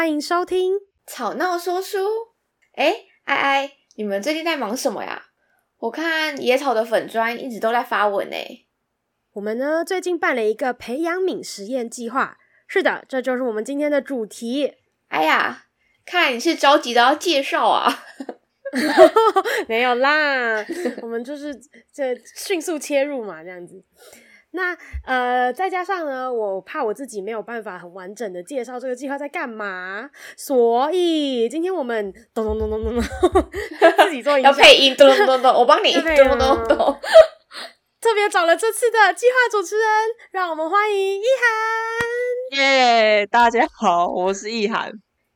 欢迎收听吵闹说书。哎，哎哎，你们最近在忙什么呀？我看野草的粉专一直都在发文呢。我们呢，最近办了一个培养皿实验计划。是的，这就是我们今天的主题。哎呀，看来你是着急的要介绍啊。没有啦，我们就是这迅速切入嘛，这样子。那呃，再加上呢，我怕我自己没有办法很完整的介绍这个计划在干嘛，所以今天我们咚咚咚咚咚咚，自己做 要配音，咚咚咚咚，我帮你 咚咚咚咚。特别找了这次的计划主持人，让我们欢迎易涵。耶，yeah, 大家好，我是易涵。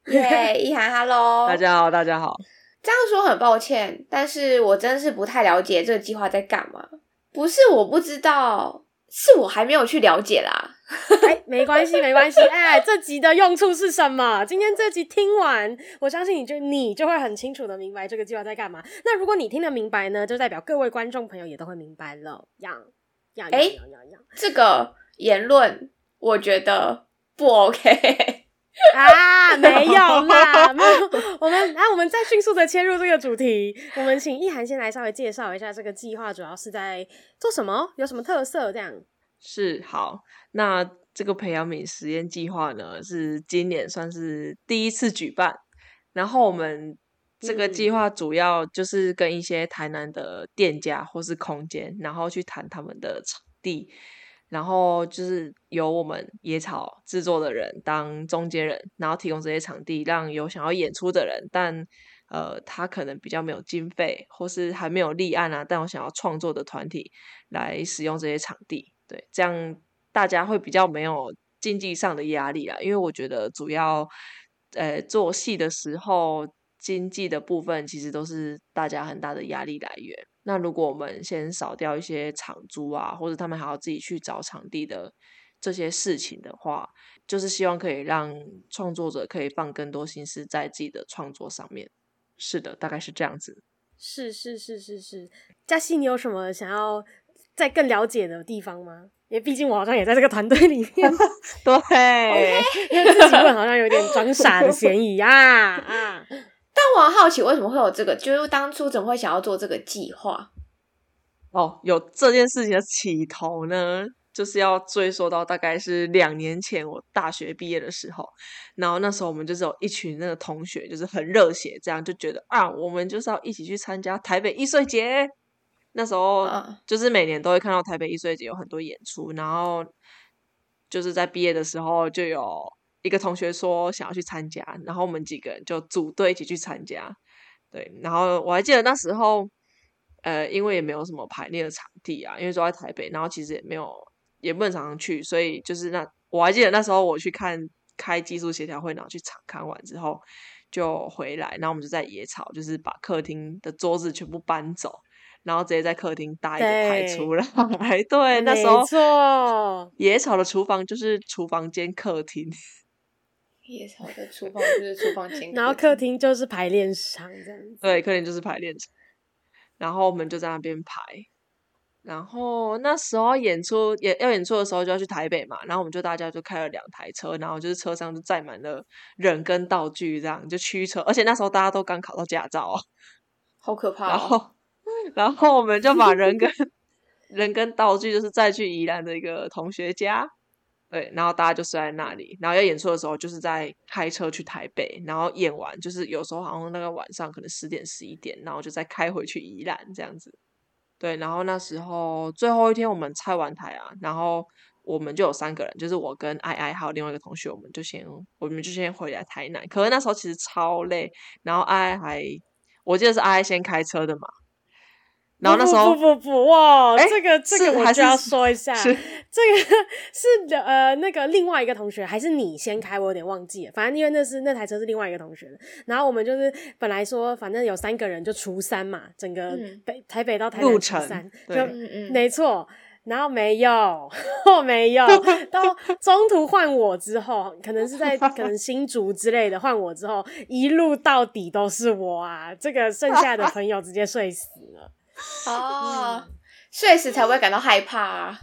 耶，易涵，Hello。大家好，大家好。这样说很抱歉，但是我真是不太了解这个计划在干嘛。不是我不知道。是我还没有去了解啦，哎，没关系，没关系，哎，这集的用处是什么？今天这集听完，我相信你就你就会很清楚的明白这个计划在干嘛。那如果你听得明白呢，就代表各位观众朋友也都会明白了。样样样样，这个言论我觉得不 OK 啊，没有啦，没有。我们来，我们再迅速的切入这个主题。我们请易涵先来稍微介绍一下这个计划主要是在做什么，有什么特色？这样是好。那这个培养皿实验计划呢，是今年算是第一次举办。然后我们这个计划主要就是跟一些台南的店家或是空间，然后去谈他们的场地。然后就是由我们野草制作的人当中间人，然后提供这些场地，让有想要演出的人，但呃他可能比较没有经费，或是还没有立案啊，但我想要创作的团体来使用这些场地，对，这样大家会比较没有经济上的压力啦。因为我觉得主要呃做戏的时候，经济的部分其实都是大家很大的压力来源。那如果我们先少掉一些场租啊，或者他们还要自己去找场地的这些事情的话，就是希望可以让创作者可以放更多心思在自己的创作上面。是的，大概是这样子。是是是是是，嘉熙，你有什么想要再更了解的地方吗？因为毕竟我好像也在这个团队里面。对.因为自己问好像有点装傻的嫌疑啊啊。但我很好奇，为什么会有这个？就是当初怎么会想要做这个计划？哦，有这件事情的起头呢，就是要追溯到大概是两年前我大学毕业的时候。然后那时候我们就是有一群那个同学，就是很热血，这样就觉得啊，我们就是要一起去参加台北艺穗节。那时候就是每年都会看到台北艺穗节有很多演出，然后就是在毕业的时候就有。一个同学说想要去参加，然后我们几个人就组队一起去参加。对，然后我还记得那时候，呃，因为也没有什么排练的场地啊，因为都在台北，然后其实也没有，也不能常常去，所以就是那我还记得那时候我去看开技术协调会，然后去场看完之后就回来，然后我们就在野草，就是把客厅的桌子全部搬走，然后直接在客厅搭一个台出来。对，对，那时候错野草的厨房就是厨房兼客厅。野草的厨房就是厨房前，然后客厅就是排练场这样子。对，客厅就是排练场，然后我们就在那边排。然后那时候演出演要演出的时候就要去台北嘛，然后我们就大家就开了两台车，然后就是车上就载满了人跟道具，这样就驱车。而且那时候大家都刚考到驾照啊，好可怕哦。然后，然后我们就把人跟 人跟道具就是载去宜兰的一个同学家。对，然后大家就睡在那里，然后要演出的时候，就是在开车去台北，然后演完，就是有时候好像那个晚上可能十点十一点，然后就再开回去宜兰这样子。对，然后那时候最后一天我们拆完台啊，然后我们就有三个人，就是我跟爱爱还有另外一个同学，我们就先我们就先回来台南。可是那时候其实超累，然后爱爱还我记得是爱爱先开车的嘛。然后那时候不不不不哇，欸、这个这个我就要说一下，是这个 是呃那个另外一个同学还是你先开？我有点忘记了。反正因为那是那台车是另外一个同学的。然后我们就是本来说反正有三个人就除三嘛，整个北、嗯、台北到台南除三，就嗯嗯没错。然后没有，没有 到中途换我之后，可能是在可能新竹之类的换我之后，一路到底都是我啊！这个剩下的朋友直接睡死了。哦，嗯、睡死才不会感到害怕啊！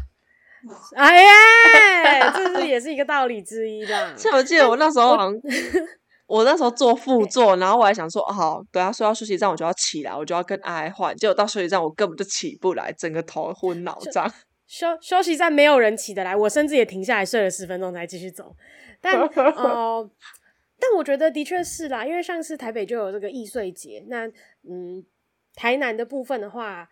哎呀，这是也是一个道理之一的。像我记得我那时候好像，我那时候坐副座，然后我还想说，好，等下说到休息站，我就要起来，我就要跟爱爱换。结果到休息站，我根本就起不来，整个头昏脑胀。休休息站没有人起得来，我甚至也停下来睡了十分钟才继续走。但哦、呃，但我觉得的确是啦，因为上次台北就有这个易碎节，那嗯，台南的部分的话，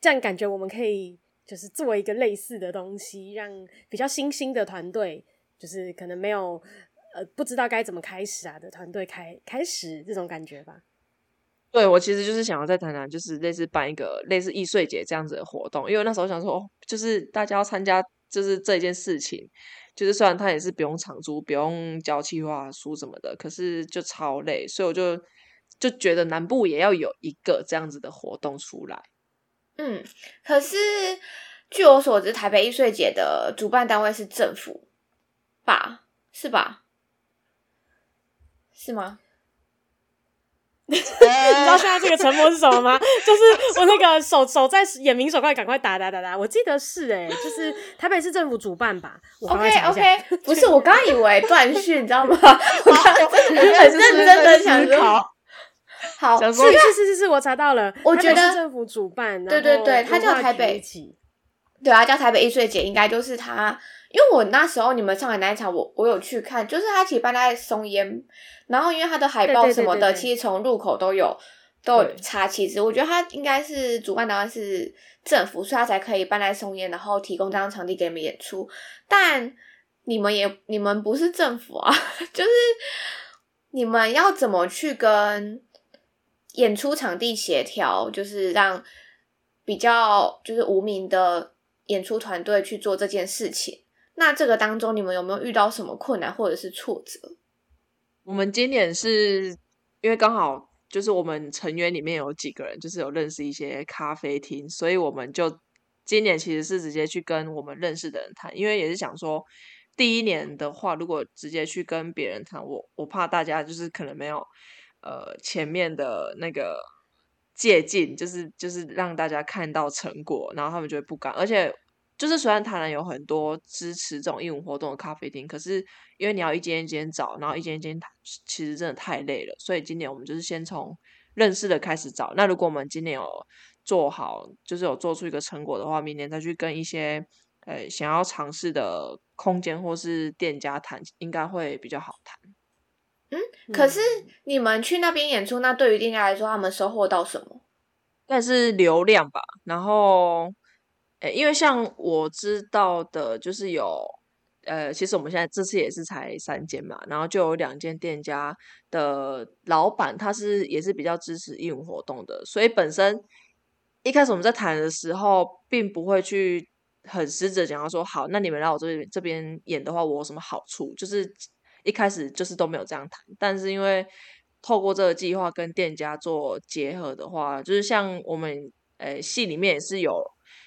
这样感觉我们可以就是做一个类似的东西，让比较新兴的团队，就是可能没有。呃，不知道该怎么开始啊的团队开开始这种感觉吧。对，我其实就是想要在台南，就是类似办一个类似易碎节这样子的活动，因为那时候想说，哦，就是大家要参加，就是这一件事情，就是虽然他也是不用场租，不用交计划书什么的，可是就超累，所以我就就觉得南部也要有一个这样子的活动出来。嗯，可是据我所知，台北艺穗节的主办单位是政府吧？是吧？是吗？你知道现在这个沉默是什么吗？就是我那个手手在眼明手快，赶快打打打打。我记得是哎、欸，就是台北市政府主办吧。OK OK，不是我刚以为断续，你知道吗？我刚很认真的想说，好，是是是是是，我查到了，我觉得市政府主办，对对对，他叫台北，对啊，叫台北艺穗节，应该就是他。因为我那时候你们上海那一场，我我有去看，就是他其实办在松烟，然后因为他的海报什么的，其实从入口都有都有插旗子，我觉得他应该是主办单位是政府，所以他才可以办在松烟，然后提供这张场地给你们演出。但你们也你们不是政府啊，就是你们要怎么去跟演出场地协调，就是让比较就是无名的演出团队去做这件事情。那这个当中，你们有没有遇到什么困难或者是挫折？我们今年是因为刚好就是我们成员里面有几个人，就是有认识一些咖啡厅，所以我们就今年其实是直接去跟我们认识的人谈，因为也是想说，第一年的话，如果直接去跟别人谈，我我怕大家就是可能没有呃前面的那个借镜，就是就是让大家看到成果，然后他们就会不敢，而且。就是虽然台南有很多支持这种义务活动的咖啡厅，可是因为你要一间一间找，然后一间一间其实真的太累了。所以今年我们就是先从认识的开始找。那如果我们今年有做好，就是有做出一个成果的话，明年再去跟一些呃想要尝试的空间或是店家谈，应该会比较好谈。嗯，可是你们去那边演出，那对于店家来说，他们收获到什么？但是流量吧，然后。诶，因为像我知道的，就是有，呃，其实我们现在这次也是才三间嘛，然后就有两间店家的老板，他是也是比较支持义务活动的，所以本身一开始我们在谈的时候，并不会去很实质讲到说，好，那你们来我这边这边演的话，我有什么好处？就是一开始就是都没有这样谈，但是因为透过这个计划跟店家做结合的话，就是像我们，诶，戏里面也是有。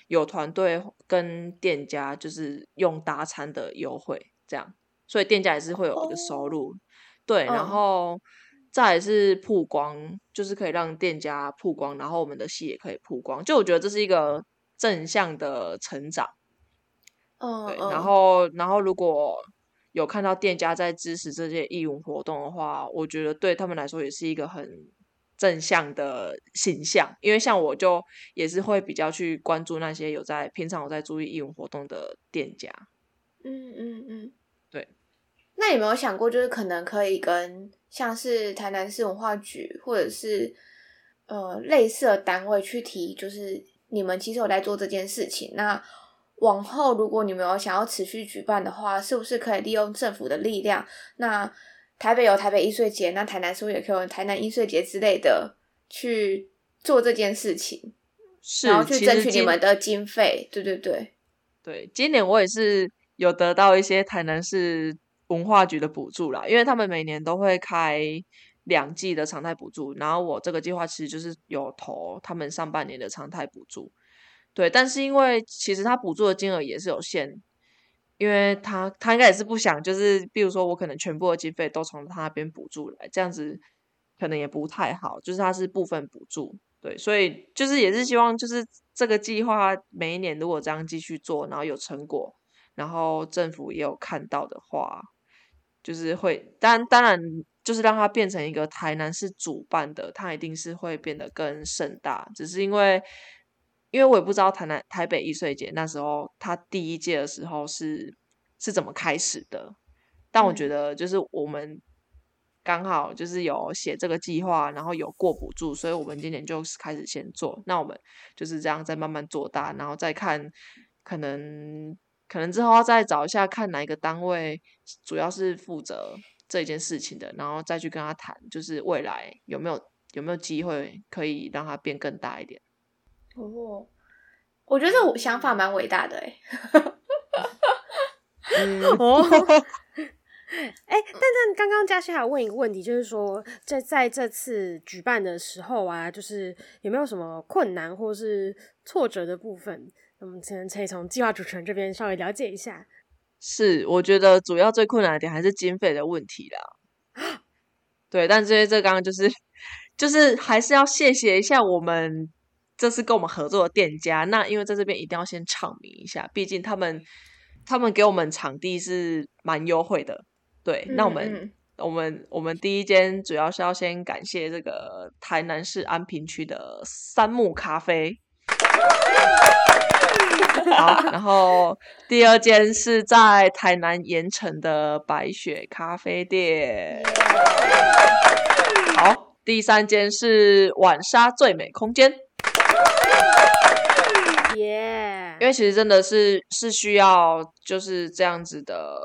有团队跟店家就是用搭餐的优惠，这样，所以店家也是会有一个收入，oh. 对，然后再来是曝光，就是可以让店家曝光，然后我们的戏也可以曝光，就我觉得这是一个正向的成长，嗯，对，然后然后如果有看到店家在支持这些义务活动的话，我觉得对他们来说也是一个很。正向的形象，因为像我就也是会比较去关注那些有在平常有在注意义文活动的店家。嗯嗯嗯，对。那有没有想过，就是可能可以跟像是台南市文化局或者是呃类似的单位去提，就是你们其实有在做这件事情。那往后如果你们有想要持续举办的话，是不是可以利用政府的力量？那台北有台北艺穗节，那台南是不是也可以用台南艺穗节之类的去做这件事情？是，然后去争取你们的经费。对对对，对，今年我也是有得到一些台南市文化局的补助啦，因为他们每年都会开两季的常态补助，然后我这个计划其实就是有投他们上半年的常态补助。对，但是因为其实他补助的金额也是有限。因为他他应该也是不想，就是比如说我可能全部的经费都从他那边补助来，这样子可能也不太好。就是他是部分补助，对，所以就是也是希望，就是这个计划每一年如果这样继续做，然后有成果，然后政府也有看到的话，就是会当当然就是让它变成一个台南市主办的，它一定是会变得更盛大。只是因为，因为我也不知道台南台北艺穗节那时候他第一届的时候是是怎么开始的，但我觉得就是我们刚好就是有写这个计划，然后有过补助，所以我们今年就开始先做。那我们就是这样再慢慢做大，然后再看可能可能之后要再找一下看哪一个单位主要是负责。这件事情的，然后再去跟他谈，就是未来有没有有没有机会可以让它变更大一点。哦，我觉得这想法蛮伟大的哎。哦，哎，但但刚刚嘉欣还有问一个问题，就是说在在这次举办的时候啊，就是有没有什么困难或是挫折的部分？我们可能可以从计划主持人这边稍微了解一下。是，我觉得主要最困难的点还是经费的问题啦。对，但这些这刚刚就是就是还是要谢谢一下我们这次跟我们合作的店家。那因为在这边一定要先唱名一下，毕竟他们他们给我们场地是蛮优惠的。对，嗯、那我们、嗯、我们我们第一间主要是要先感谢这个台南市安平区的三木咖啡。好，然后第二间是在台南盐城的白雪咖啡店。好，第三间是晚沙最美空间。耶！因为其实真的是是需要就是这样子的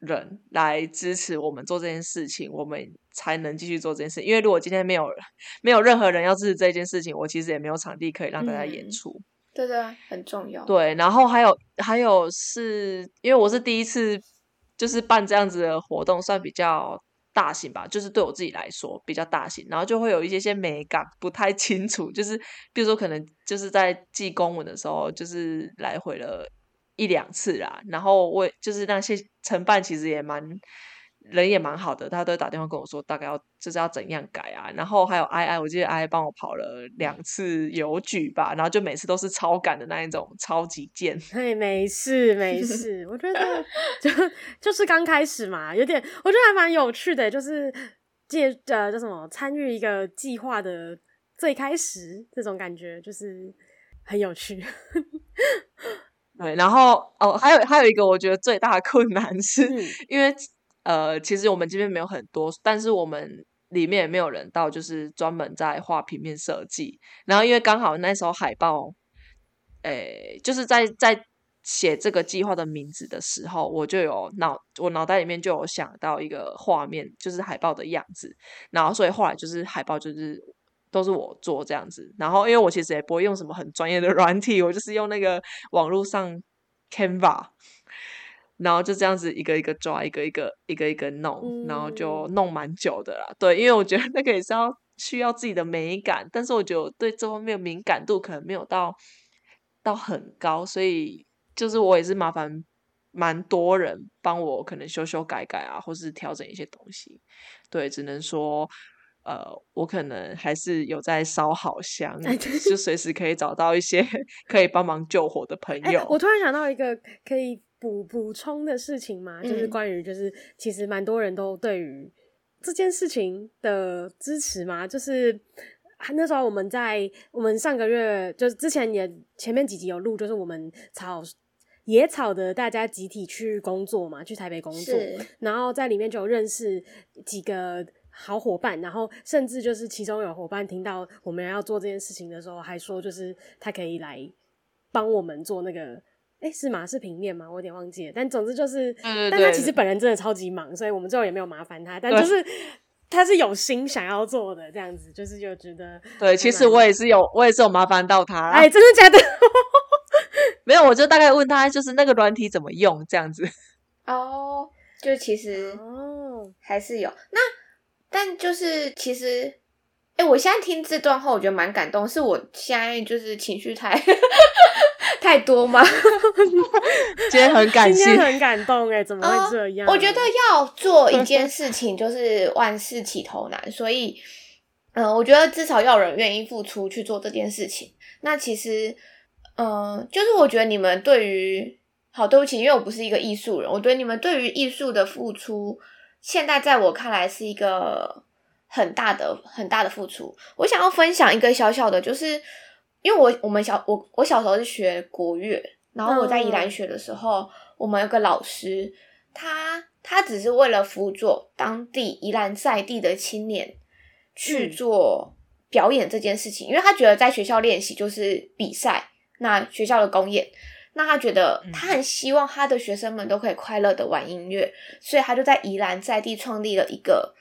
人来支持我们做这件事情，我们才能继续做这件事。因为如果今天没有没有任何人要支持这件事情，我其实也没有场地可以让大家演出。嗯对对，很重要。对，然后还有还有是因为我是第一次，就是办这样子的活动，算比较大型吧，就是对我自己来说比较大型，然后就会有一些些美感不太清楚，就是比如说可能就是在记公文的时候，就是来回了一两次啦，然后我就是那些承办其实也蛮。人也蛮好的，他都打电话跟我说大概要就是要怎样改啊，然后还有 I I，我记得 I I 帮我跑了两次邮局吧，然后就每次都是超赶的那一种，超级贱。嘿，没事没事，我觉得 就就是刚开始嘛，有点我觉得还蛮有趣的，就是借呃叫什么参与一个计划的最开始这种感觉，就是很有趣。对，然后哦，还有还有一个我觉得最大的困难是、嗯、因为。呃，其实我们这边没有很多，但是我们里面也没有人到，就是专门在画平面设计。然后因为刚好那时候海报，诶，就是在在写这个计划的名字的时候，我就有脑，我脑袋里面就有想到一个画面，就是海报的样子。然后所以后来就是海报就是都是我做这样子。然后因为我其实也不会用什么很专业的软体，我就是用那个网络上 Canva。然后就这样子一个一个抓，一个一个一个一个弄，嗯、然后就弄蛮久的啦。对，因为我觉得那个也是要需要自己的美感，但是我觉得我对这方面的敏感度可能没有到到很高，所以就是我也是麻烦蛮多人帮我可能修修改改啊，或是调整一些东西。对，只能说呃，我可能还是有在烧好香，就随时可以找到一些 可以帮忙救火的朋友。我突然想到一个可以。补补充的事情嘛，就是关于就是其实蛮多人都对于这件事情的支持嘛，就是那时候我们在我们上个月就是之前也前面几集有录，就是我们草野草的大家集体去工作嘛，去台北工作，然后在里面就有认识几个好伙伴，然后甚至就是其中有伙伴听到我们要做这件事情的时候，还说就是他可以来帮我们做那个。哎，是吗？是平面吗？我有点忘记了。但总之就是，但他其实本人真的超级忙，所以我们最后也没有麻烦他。但就是他是有心想要做的，这样子就是就觉得。对，其实我也是有，我也是有麻烦到他。哎，真的假的？没有，我就大概问他，就是那个软体怎么用，这样子。哦，就其实哦，还是有那，但就是其实，哎，我现在听这段话，我觉得蛮感动。是我现在就是情绪太。太多吗？今天很感谢，今天很感动哎，怎么会这样？呃，我觉得要做一件事情，就是万事起头难，所以，嗯、呃，我觉得至少要有人愿意付出去做这件事情。那其实，嗯、呃，就是我觉得你们对于，好，对不起，因为我不是一个艺术人，我觉得你们对于艺术的付出，现在在我看来是一个很大的很大的付出。我想要分享一个小小的，就是因为我我们小我我小时候是学国乐，然后我在宜兰学的时候，嗯、我们有个老师，他他只是为了辅佐当地宜兰在地的青年去做表演这件事情，嗯、因为他觉得在学校练习就是比赛，那学校的公演。那他觉得他很希望他的学生们都可以快乐的玩音乐，所以他就在宜兰在地创立了一个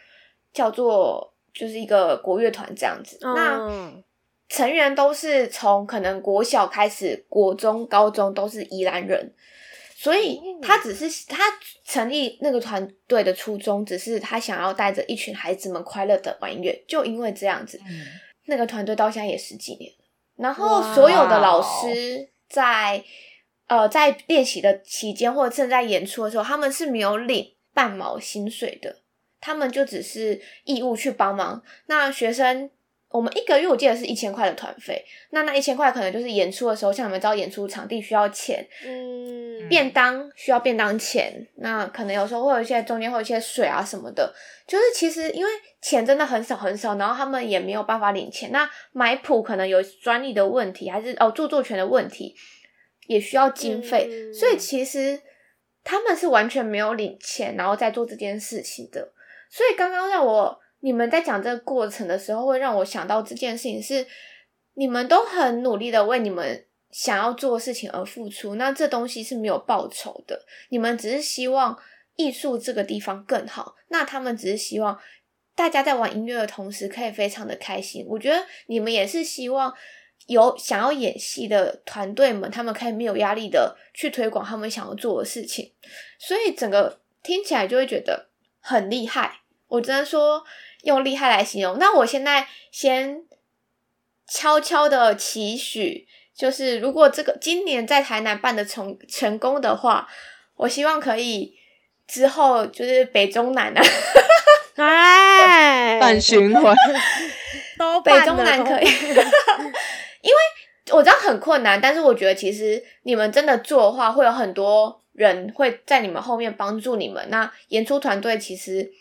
叫做就是一个国乐团这样子。那成员都是从可能国小开始，国中、高中都是宜兰人，所以他只是他成立那个团队的初衷，只是他想要带着一群孩子们快乐的玩音乐。就因为这样子，那个团队到现在也十几年，然后所有的老师在。呃，在练习的期间或者正在演出的时候，他们是没有领半毛薪水的，他们就只是义务去帮忙。那学生，我们一个月我记得是一千块的团费，那那一千块可能就是演出的时候，像你们知道演出场地需要钱，嗯，便当需要便当钱，那可能有时候会有一些中间会有一些水啊什么的，就是其实因为钱真的很少很少，然后他们也没有办法领钱。那买谱可能有专利的问题，还是哦著作权的问题。也需要经费，嗯、所以其实他们是完全没有领钱，然后在做这件事情的。所以刚刚让我你们在讲这个过程的时候，会让我想到这件事情是你们都很努力的为你们想要做的事情而付出，那这东西是没有报酬的。你们只是希望艺术这个地方更好，那他们只是希望大家在玩音乐的同时可以非常的开心。我觉得你们也是希望。有想要演戏的团队们，他们可以没有压力的去推广他们想要做的事情，所以整个听起来就会觉得很厉害。我只能说用厉害来形容。那我现在先悄悄的期许，就是如果这个今年在台南办的成成功的话，我希望可以之后就是北中南啊，哎，办循环，都北中南可以。因为我知道很困难，但是我觉得其实你们真的做的话，会有很多人会在你们后面帮助你们。那演出团队其实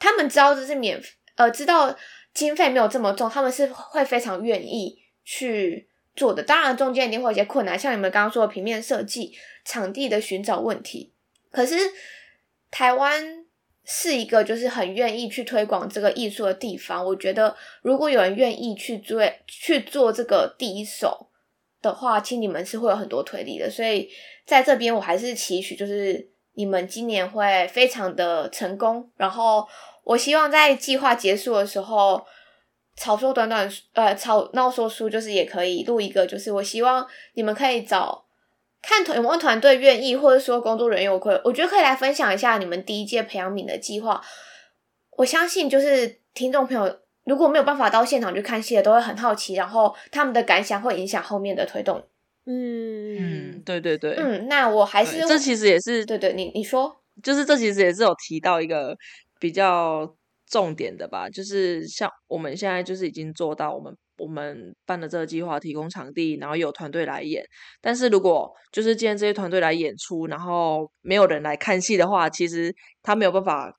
他们知道这是免，呃，知道经费没有这么重，他们是会非常愿意去做的。当然中间一定会有一些困难，像你们刚刚说的平面设计、场地的寻找问题。可是台湾。是一个就是很愿意去推广这个艺术的地方。我觉得，如果有人愿意去做去做这个第一手的话，其实你们是会有很多推力的。所以在这边，我还是期许，就是你们今年会非常的成功。然后，我希望在计划结束的时候，草说短短呃，草闹说书就是也可以录一个，就是我希望你们可以找。看团有没有团队愿意，或者说工作人员，我可以，我觉得可以来分享一下你们第一届培养皿的计划。我相信，就是听众朋友如果没有办法到现场去看戏的，都会很好奇，然后他们的感想会影响后面的推动。嗯嗯，对对对，嗯，那我还是这其实也是对对，你你说，就是这其实也是有提到一个比较重点的吧，就是像我们现在就是已经做到我们。我们办的这个计划，提供场地，然后有团队来演。但是如果就是今天这些团队来演出，然后没有人来看戏的话，其实他没有办法，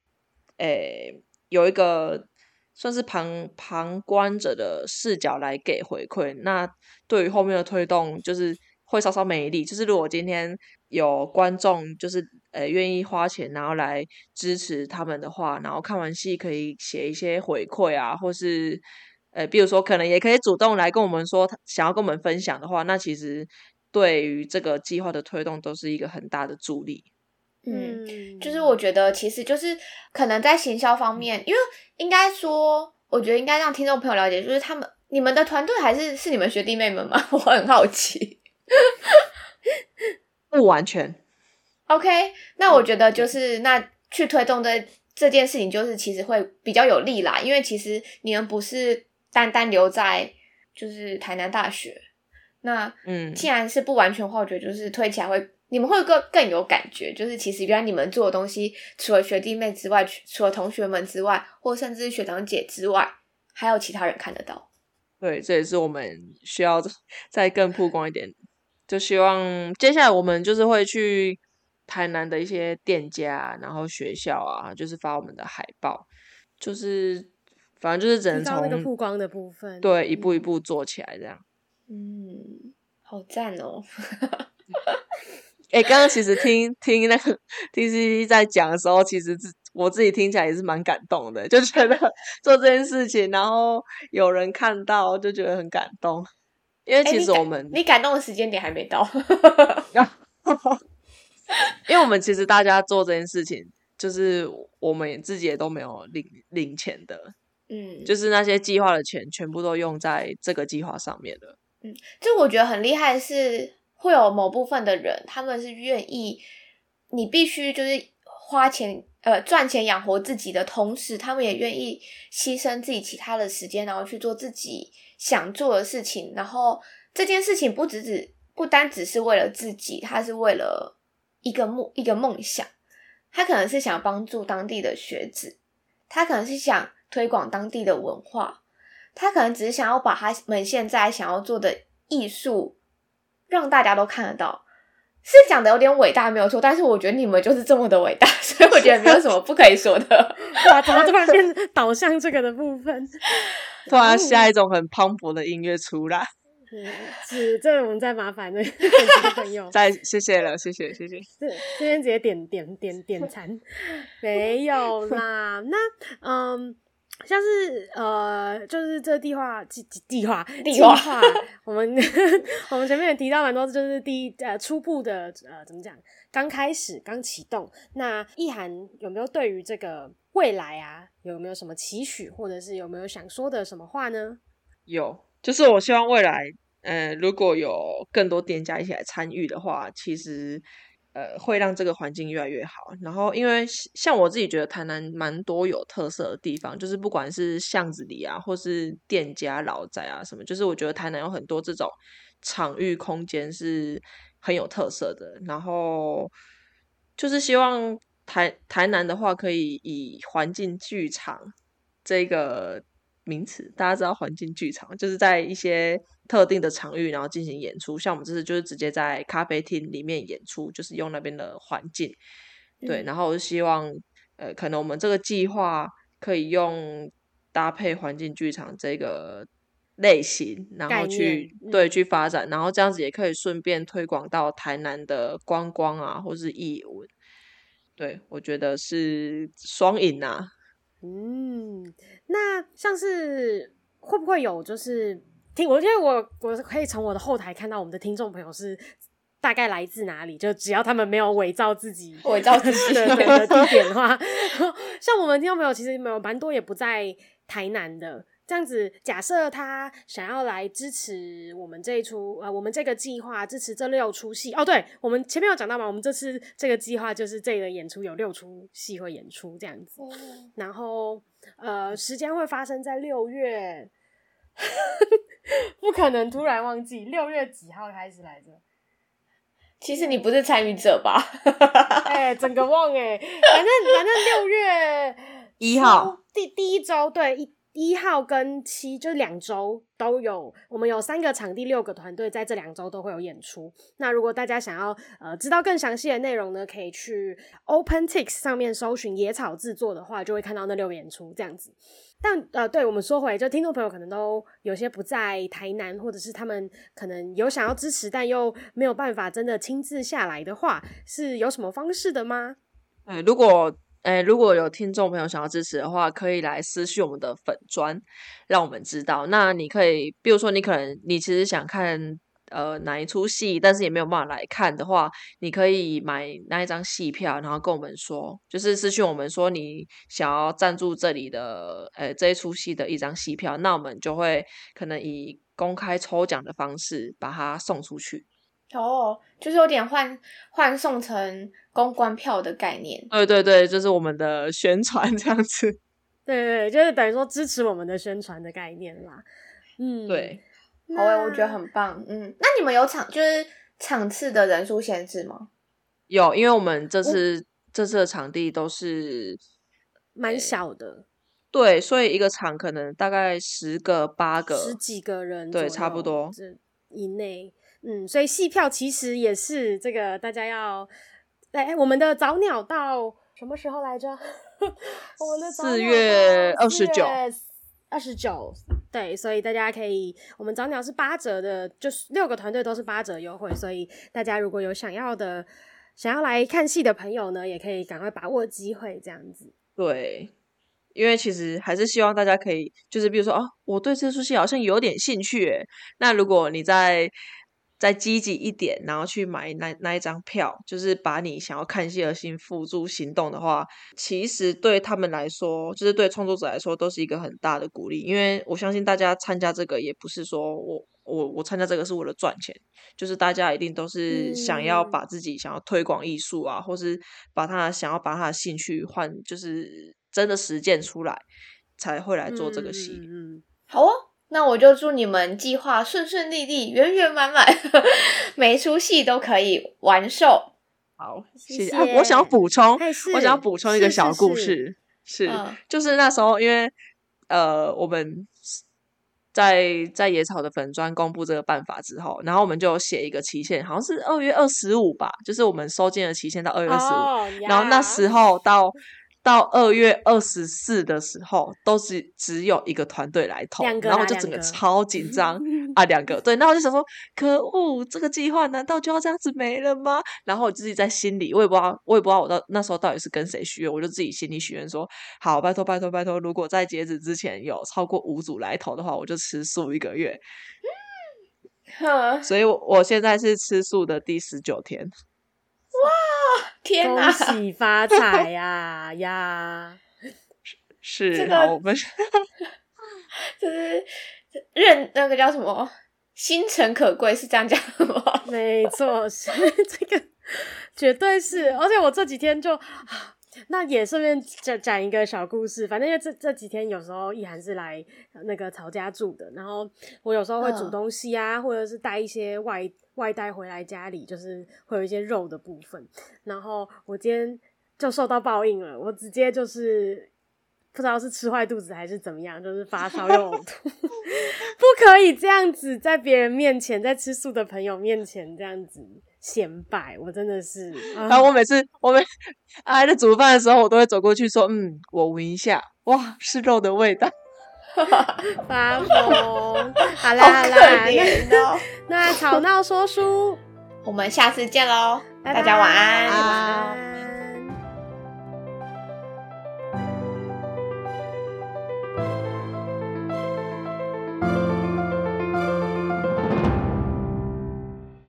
诶，有一个算是旁旁观者的视角来给回馈。那对于后面的推动，就是会稍稍没力。就是如果今天有观众，就是呃愿意花钱，然后来支持他们的话，然后看完戏可以写一些回馈啊，或是。呃，比如说，可能也可以主动来跟我们说，想要跟我们分享的话，那其实对于这个计划的推动都是一个很大的助力。嗯，就是我觉得，其实就是可能在行销方面，因为应该说，我觉得应该让听众朋友了解，就是他们你们的团队还是是你们学弟妹们吗？我很好奇。不完全。OK，那我觉得就是那去推动这这件事情，就是其实会比较有利啦，因为其实你们不是。单单留在就是台南大学，那嗯，既然是不完全的话，我觉得就是推起来会，你们会更更有感觉。就是其实原来你们做的东西，除了学弟妹之外，除了同学们之外，或甚至学长姐之外，还有其他人看得到。对，这也是我们需要再更曝光一点。就希望接下来我们就是会去台南的一些店家，然后学校啊，就是发我们的海报，就是反正就是只能从那个曝光的部分，对，一步一步做起来这样。嗯，好赞哦！哎、欸，刚刚其实听听那个 TCC 在讲的时候，其实自我自己听起来也是蛮感动的，就觉得 做这件事情，然后有人看到，就觉得很感动。因为其实我们、欸、你，你感动的时间点还没到。因为我们其实大家做这件事情，就是我们自己也都没有领领钱的，嗯，就是那些计划的钱全部都用在这个计划上面了。嗯，就我觉得很厉害的是，会有某部分的人，他们是愿意，你必须就是花钱呃赚钱养活自己的同时，他们也愿意牺牲自己其他的时间，然后去做自己想做的事情。然后这件事情不只只不单只是为了自己，他是为了。一个梦，一个梦想，他可能是想帮助当地的学子，他可能是想推广当地的文化，他可能只是想要把他们现在想要做的艺术让大家都看得到。是讲的有点伟大，没有错，但是我觉得你们就是这么的伟大，所以我觉得没有什么不可以说的。哇，怎么突然变导向这个的部分？突然下一种很磅礴的音乐出来。是，是，这我们再麻烦那个朋友，再谢谢了，谢谢，谢谢。这今天直接点点点点餐，没有啦。那嗯，像是呃，就是这计划计计划计划，我们 我们前面也提到蛮多，就是第一呃初步的呃怎么讲，刚开始刚启动。那意涵有没有对于这个未来啊，有没有什么期许，或者是有没有想说的什么话呢？有。就是我希望未来，呃，如果有更多店家一起来参与的话，其实，呃，会让这个环境越来越好。然后，因为像我自己觉得台南蛮多有特色的地方，就是不管是巷子里啊，或是店家老宅啊什么，就是我觉得台南有很多这种场域空间是很有特色的。然后，就是希望台台南的话，可以以环境剧场这个。名词，大家知道环境剧场就是在一些特定的场域，然后进行演出。像我们这次就是直接在咖啡厅里面演出，就是用那边的环境。对，然后我就希望，呃，可能我们这个计划可以用搭配环境剧场这个类型，然后去对去发展，然后这样子也可以顺便推广到台南的观光啊，或是艺文。对，我觉得是双赢啊。嗯，那像是会不会有就是听我，觉得我我可以从我的后台看到我们的听众朋友是大概来自哪里，就只要他们没有伪造自己伪造自己的的地点的话，像我们听众朋友其实没有蛮多也不在台南的。这样子，假设他想要来支持我们这一出，呃，我们这个计划支持这六出戏哦。对，我们前面有讲到嘛，我们这次这个计划就是这个演出有六出戏会演出这样子，嗯、然后呃，时间会发生在六月，不可能突然忘记六月几号开始来着？其实你不是参与者吧？哎、欸，整个忘哎，反正反正六月一号第第一周对一。一号跟七就两周都有，我们有三个场地，六个团队，在这两周都会有演出。那如果大家想要呃知道更详细的内容呢，可以去 OpenTix 上面搜寻野草制作的话，就会看到那六个演出这样子。但呃，对我们说回，就听众朋友可能都有些不在台南，或者是他们可能有想要支持，但又没有办法真的亲自下来的话，是有什么方式的吗？呃，如果。诶，如果有听众朋友想要支持的话，可以来私讯我们的粉专，让我们知道。那你可以，比如说你可能你其实想看呃哪一出戏，但是也没有办法来看的话，你可以买那一张戏票，然后跟我们说，就是私讯我们说你想要赞助这里的呃这一出戏的一张戏票，那我们就会可能以公开抽奖的方式把它送出去。哦，就是有点换换送成公关票的概念。对对对，就是我们的宣传这样子。对对，就是等于说支持我们的宣传的概念啦。嗯，对。好诶，我觉得很棒。嗯，那你们有场就是场次的人数限制吗？有，因为我们这次、哦、这次的场地都是蛮小的。对，所以一个场可能大概十个、八个、十几个人，对，差不多以内。嗯，所以戏票其实也是这个大家要哎，我们的早鸟到什么时候来着？我们的四月二十九，二十九。对，所以大家可以，我们早鸟是八折的，就是六个团队都是八折优惠，所以大家如果有想要的、想要来看戏的朋友呢，也可以赶快把握机会，这样子。对，因为其实还是希望大家可以，就是比如说，哦，我对这出戏好像有点兴趣，那如果你在。再积极一点，然后去买那那一张票，就是把你想要看戏的心付诸行动的话，其实对他们来说，就是对创作者来说，都是一个很大的鼓励。因为我相信大家参加这个，也不是说我我我参加这个是为了赚钱，就是大家一定都是想要把自己想要推广艺术啊，嗯、或是把他想要把他的兴趣换，就是真的实践出来，才会来做这个戏。嗯，嗯，好啊。那我就祝你们计划顺顺利利、圆圆满满，每出戏都可以完售。好，谢谢。我想要补充，我想要补充一个小故事，是，是，是，是，嗯，就是那时候，因为呃，我们在在野草的粉砖公布这个办法之后，然后我们就写一个期限，好像是二月二十五吧，就是我们收件的期限到二月二十五，然后那时候到。到二月二十四的时候，都是只有一个团队来投，然后我就整个超紧 张啊，两个对，那我就想说，可恶，这个计划难道就要这样子没了吗？然后我自己在心里，我也不知道，我也不知道我到那时候到底是跟谁许愿，我就自己心里许愿说，好，拜托拜托拜托，如果在截止之前有超过五组来投的话，我就吃素一个月。所以我现在是吃素的第十九天。哇！天哪！恭喜发财呀 呀！是，这个，我们就是 认那个叫什么心诚可贵，是这样讲的吗？没错，是这个，绝对是。而且我这几天就。那也顺便讲讲一个小故事，反正因为这这几天有时候易涵是来那个曹家住的，然后我有时候会煮东西啊，嗯、或者是带一些外外带回来家里，就是会有一些肉的部分。然后我今天就受到报应了，我直接就是不知道是吃坏肚子还是怎么样，就是发烧又呕吐，不可以这样子在别人面前，在吃素的朋友面前这样子。显摆，我真的是。然后我每次我们阿姨在煮饭的时候，我都会走过去说：“嗯，我闻一下，哇，是肉的味道。”发疯，好啦好啦，那那吵闹说书，我们下次见喽，大家晚安。